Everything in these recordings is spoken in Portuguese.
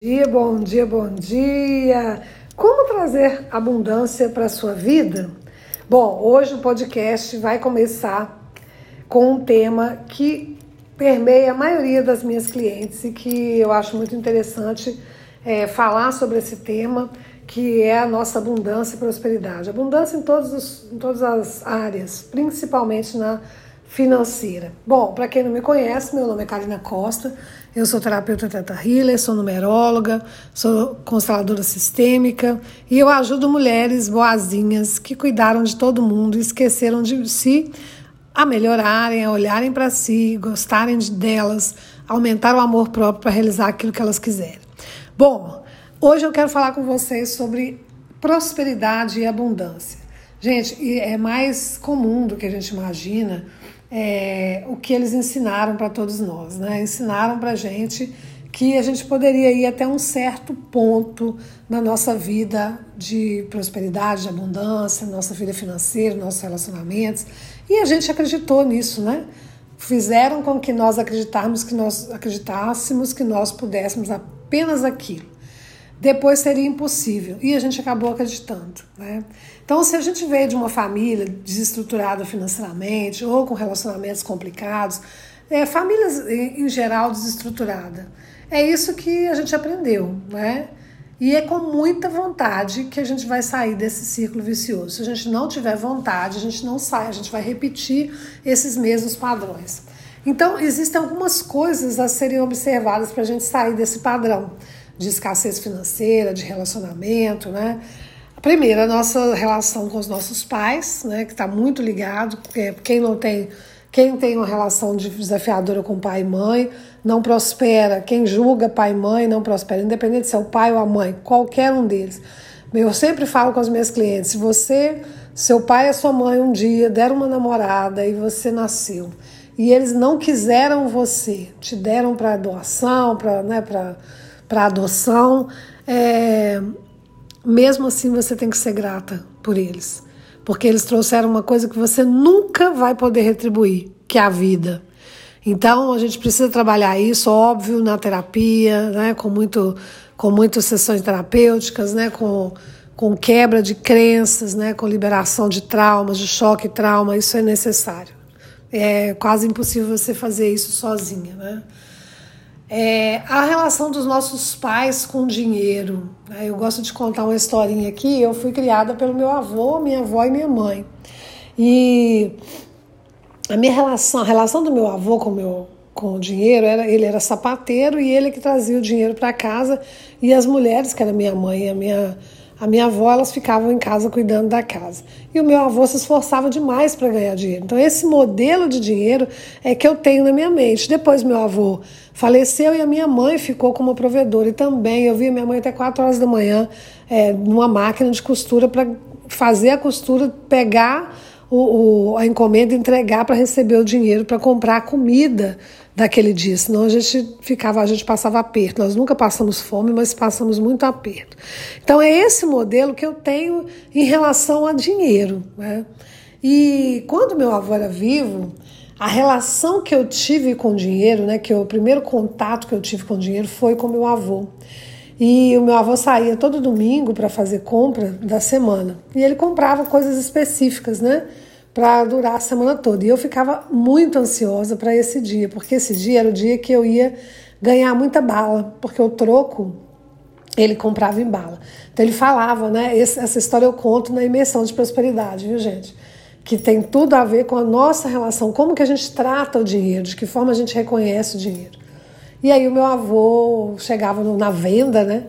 dia, bom dia, bom dia. Como trazer abundância para a sua vida? Bom, hoje o podcast vai começar com um tema que permeia a maioria das minhas clientes e que eu acho muito interessante é, falar sobre esse tema, que é a nossa abundância e prosperidade. Abundância em, todos os, em todas as áreas, principalmente na financeira. Bom, para quem não me conhece, meu nome é Karina Costa, eu sou terapeuta Teta Healer, sou numeróloga, sou consteladora sistêmica e eu ajudo mulheres boazinhas que cuidaram de todo mundo e esqueceram de si a melhorarem, a olharem para si, gostarem de delas, aumentar o amor próprio para realizar aquilo que elas quiserem. Bom, hoje eu quero falar com vocês sobre prosperidade e abundância. Gente, é mais comum do que a gente imagina é, o que eles ensinaram para todos nós, né? Ensinaram para a gente que a gente poderia ir até um certo ponto na nossa vida de prosperidade, de abundância, nossa vida financeira, nossos relacionamentos, e a gente acreditou nisso, né? Fizeram com que nós acreditarmos que nós acreditássemos que nós pudéssemos apenas aquilo depois seria impossível. E a gente acabou acreditando. Né? Então, se a gente veio de uma família desestruturada financeiramente ou com relacionamentos complicados, é, famílias em geral desestruturada, é isso que a gente aprendeu. Né? E é com muita vontade que a gente vai sair desse círculo vicioso. Se a gente não tiver vontade, a gente não sai, a gente vai repetir esses mesmos padrões. Então, existem algumas coisas a serem observadas para a gente sair desse padrão de escassez financeira, de relacionamento, né? A primeira, a nossa relação com os nossos pais, né, que está muito ligado, porque quem não tem, quem tem uma relação desafiadora com pai e mãe não prospera. Quem julga pai e mãe não prospera, independente se é o pai ou a mãe, qualquer um deles. Eu sempre falo com os meus clientes: se você, seu pai e sua mãe um dia deram uma namorada e você nasceu e eles não quiseram você, te deram para doação, para, né, para adoção, é, mesmo assim você tem que ser grata por eles, porque eles trouxeram uma coisa que você nunca vai poder retribuir, que é a vida. Então a gente precisa trabalhar isso, óbvio, na terapia, né, com muito, com muitas sessões terapêuticas, né, com com quebra de crenças, né, com liberação de traumas, de choque e trauma, isso é necessário. É quase impossível você fazer isso sozinha, né? É, a relação dos nossos pais com dinheiro. Né? Eu gosto de contar uma historinha aqui. Eu fui criada pelo meu avô, minha avó e minha mãe. E a minha relação, a relação do meu avô com meu com o dinheiro, era, ele era sapateiro e ele que trazia o dinheiro para casa e as mulheres, que era minha mãe e a minha a minha avó, elas ficavam em casa cuidando da casa. E o meu avô se esforçava demais para ganhar dinheiro. Então, esse modelo de dinheiro é que eu tenho na minha mente. Depois, meu avô faleceu e a minha mãe ficou como provedora. E também eu via minha mãe até 4 horas da manhã é, numa máquina de costura para fazer a costura, pegar o, o, a encomenda, entregar para receber o dinheiro para comprar comida daquele dia, senão a gente ficava, a gente passava aperto. Nós nunca passamos fome, mas passamos muito aperto. Então é esse modelo que eu tenho em relação a dinheiro. Né? E quando meu avô era vivo, a relação que eu tive com o dinheiro, né, que o primeiro contato que eu tive com o dinheiro foi com meu avô. E o meu avô saía todo domingo para fazer compra da semana. E ele comprava coisas específicas, né? para durar a semana toda. E eu ficava muito ansiosa para esse dia, porque esse dia era o dia que eu ia ganhar muita bala, porque o troco ele comprava em bala. Então ele falava, né? Essa história eu conto na imersão de prosperidade, viu, gente? Que tem tudo a ver com a nossa relação, como que a gente trata o dinheiro, de que forma a gente reconhece o dinheiro. E aí o meu avô chegava na venda, né?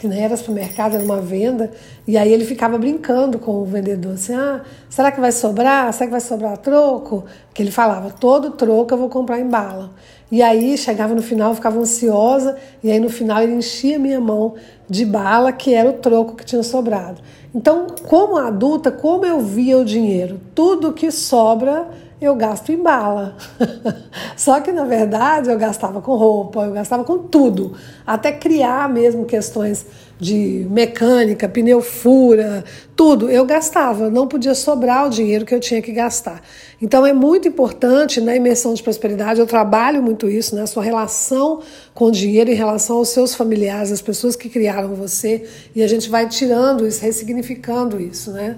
que nem era supermercado, era uma venda, e aí ele ficava brincando com o vendedor, assim, ah, será que vai sobrar? Será que vai sobrar troco? Que ele falava, todo troco eu vou comprar em bala. E aí chegava no final, ficava ansiosa, e aí no final ele enchia minha mão de bala, que era o troco que tinha sobrado. Então, como adulta, como eu via o dinheiro? Tudo que sobra eu gasto em bala. Só que na verdade eu gastava com roupa, eu gastava com tudo, até criar mesmo questões de mecânica, pneu fura, tudo. Eu gastava, não podia sobrar o dinheiro que eu tinha que gastar. Então é muito importante na imersão de prosperidade, eu trabalho muito isso, né? sua relação com o dinheiro em relação aos seus familiares, as pessoas que criaram você, e a gente vai tirando isso, ressignificando isso, né?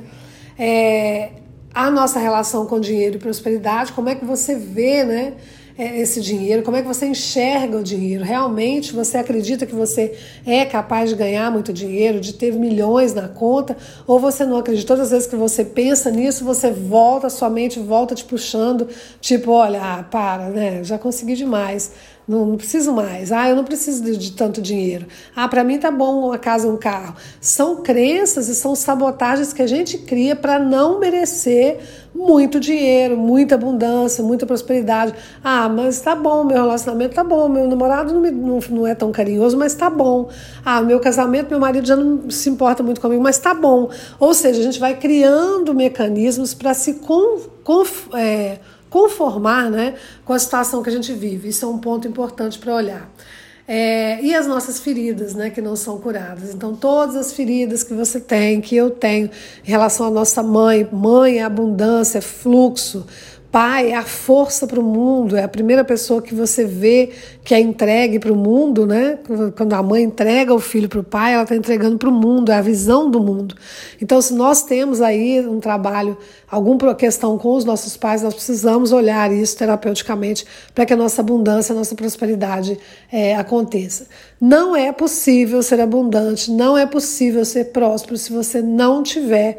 É, a nossa relação com dinheiro e prosperidade, como é que você vê, né? É, esse dinheiro, como é que você enxerga o dinheiro. Realmente você acredita que você é capaz de ganhar muito dinheiro, de ter milhões na conta, ou você não acredita? Todas as vezes que você pensa nisso, você volta, sua mente volta te puxando, tipo, olha, ah, para, né? Já consegui demais. Não, não, preciso mais. Ah, eu não preciso de, de tanto dinheiro. Ah, para mim tá bom uma casa, um carro. São crenças e são sabotagens que a gente cria para não merecer muito dinheiro, muita abundância, muita prosperidade. Ah, mas tá bom, meu relacionamento tá bom, meu namorado não, me, não, não é tão carinhoso, mas tá bom. Ah, meu casamento, meu marido já não se importa muito comigo, mas tá bom. Ou seja, a gente vai criando mecanismos para se com, com, é, conformar né, com a situação que a gente vive. Isso é um ponto importante para olhar. É, e as nossas feridas, né, que não são curadas. Então, todas as feridas que você tem, que eu tenho, em relação à nossa mãe, mãe é abundância, é fluxo, pai é a força para o mundo, é a primeira pessoa que você vê que é entregue para o mundo, né? Quando a mãe entrega o filho para o pai, ela está entregando para o mundo, é a visão do mundo. Então, se nós temos aí um trabalho, alguma questão com os nossos pais, nós precisamos olhar isso terapeuticamente para que a nossa abundância, a nossa prosperidade é, aconteça. Não é possível ser abundante, não é possível ser próspero se você não tiver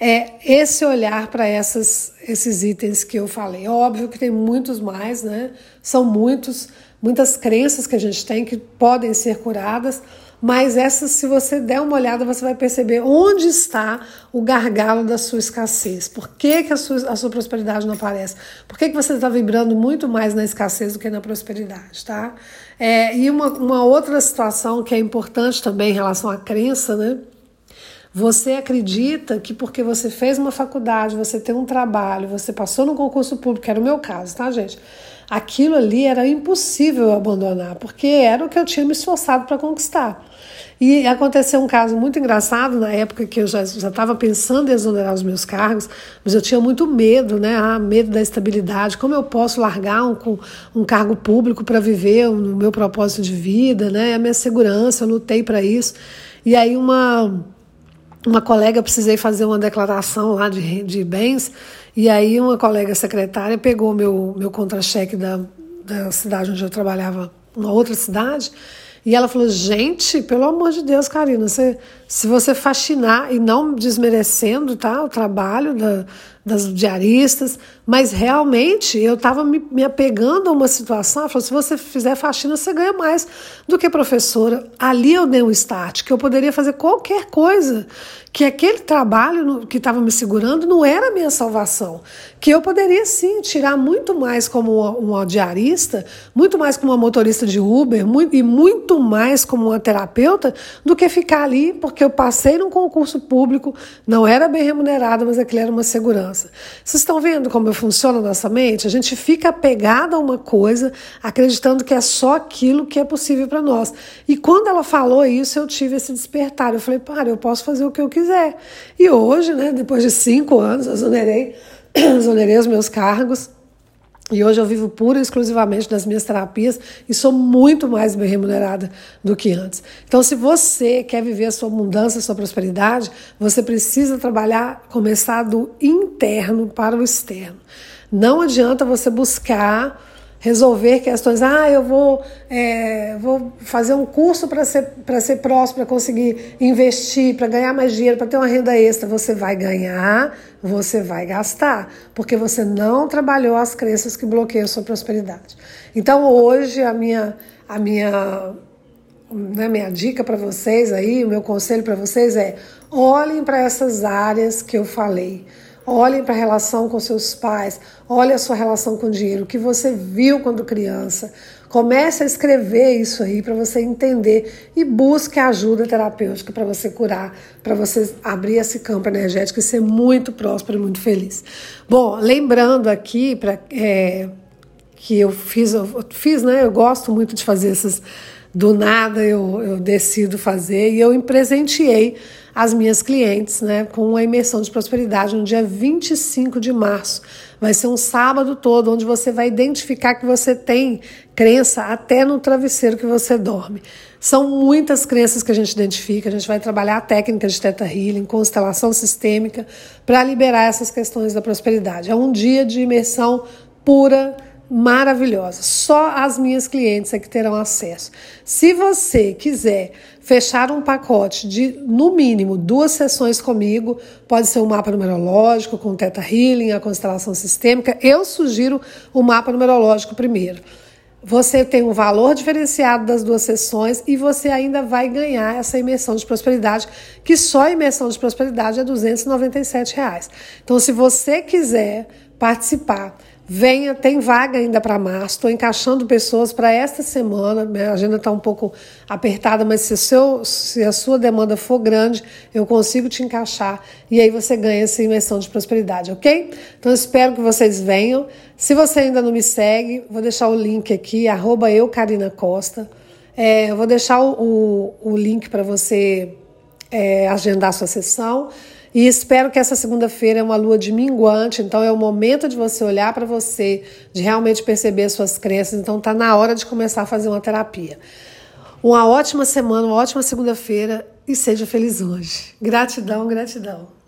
é esse olhar para esses itens que eu falei. Óbvio que tem muitos mais, né? São muitos, muitas crenças que a gente tem que podem ser curadas, mas essas, se você der uma olhada, você vai perceber onde está o gargalo da sua escassez. Por que, que a, sua, a sua prosperidade não aparece? Por que, que você está vibrando muito mais na escassez do que na prosperidade, tá? É, e uma, uma outra situação que é importante também em relação à crença, né? Você acredita que porque você fez uma faculdade, você tem um trabalho, você passou no concurso público, era o meu caso, tá, gente? Aquilo ali era impossível abandonar, porque era o que eu tinha me esforçado para conquistar. E aconteceu um caso muito engraçado na época que eu já estava pensando em exonerar os meus cargos, mas eu tinha muito medo, né? Ah, medo da estabilidade. Como eu posso largar um, um cargo público para viver o meu propósito de vida, né? A minha segurança, eu lutei para isso. E aí uma uma colega, precisei fazer uma declaração lá de, de bens, e aí uma colega secretária pegou meu, meu contra-cheque da, da cidade onde eu trabalhava, uma outra cidade, e ela falou: gente, pelo amor de Deus, Karina, você, se você faxinar, e não desmerecendo tá, o trabalho da, das diaristas, mas realmente eu estava me, me, apegando a uma situação. Falou: se você fizer faxina, você ganha mais do que professora. Ali eu dei um start, que eu poderia fazer qualquer coisa, que aquele trabalho que estava me segurando não era a minha salvação. Que eu poderia sim tirar muito mais como uma, uma diarista, muito mais como uma motorista de Uber, muito, e muito mais como uma terapeuta, do que ficar ali, porque eu passei num concurso público, não era bem remunerada, mas aquilo era uma segurança. Vocês estão vendo como funciona a nossa mente? A gente fica apegado a uma coisa, acreditando que é só aquilo que é possível para nós. E quando ela falou isso, eu tive esse despertar. Eu falei, para, eu posso fazer o que eu quiser. E hoje, né, depois de cinco anos, eu exonerei, exonerei os meus cargos e hoje eu vivo pura e exclusivamente das minhas terapias e sou muito mais bem remunerada do que antes. Então, se você quer viver a sua abundância, a sua prosperidade, você precisa trabalhar, começar do interno para o externo. Não adianta você buscar resolver questões. Ah, eu vou, é, vou fazer um curso para ser, ser próximo, para conseguir investir, para ganhar mais dinheiro, para ter uma renda extra. Você vai ganhar, você vai gastar, porque você não trabalhou as crenças que bloqueiam sua prosperidade. Então, hoje, a minha, a minha, né, minha dica para vocês aí, o meu conselho para vocês é olhem para essas áreas que eu falei. Olhem para a relação com seus pais, olhe a sua relação com o dinheiro, o que você viu quando criança, Comece a escrever isso aí para você entender e busque ajuda terapêutica para você curar, para você abrir esse campo energético e ser muito próspero e muito feliz. Bom, lembrando aqui para é, que eu fiz, eu fiz, né? Eu gosto muito de fazer essas do nada eu, eu decido fazer e eu presenteei as minhas clientes né, com a imersão de prosperidade no dia 25 de março. Vai ser um sábado todo onde você vai identificar que você tem crença até no travesseiro que você dorme. São muitas crenças que a gente identifica, a gente vai trabalhar a técnica de Theta Healing, constelação sistêmica, para liberar essas questões da prosperidade. É um dia de imersão pura maravilhosa. Só as minhas clientes é que terão acesso. Se você quiser fechar um pacote de, no mínimo, duas sessões comigo, pode ser um mapa numerológico com Teta Healing, a constelação sistêmica, eu sugiro o mapa numerológico primeiro. Você tem um valor diferenciado das duas sessões e você ainda vai ganhar essa imersão de prosperidade, que só a imersão de prosperidade é 297 reais. Então, se você quiser participar Venha, tem vaga ainda para março. Estou encaixando pessoas para esta semana. Minha agenda está um pouco apertada, mas se, seu, se a sua demanda for grande, eu consigo te encaixar e aí você ganha essa imersão de prosperidade, ok? Então espero que vocês venham. Se você ainda não me segue, vou deixar o link aqui, arroba eu, Karina Costa. É, vou deixar o, o, o link para você é, agendar sua sessão. E espero que essa segunda-feira é uma lua de minguante, então é o momento de você olhar para você, de realmente perceber suas crenças. Então está na hora de começar a fazer uma terapia. Uma ótima semana, uma ótima segunda-feira e seja feliz hoje. Gratidão, gratidão.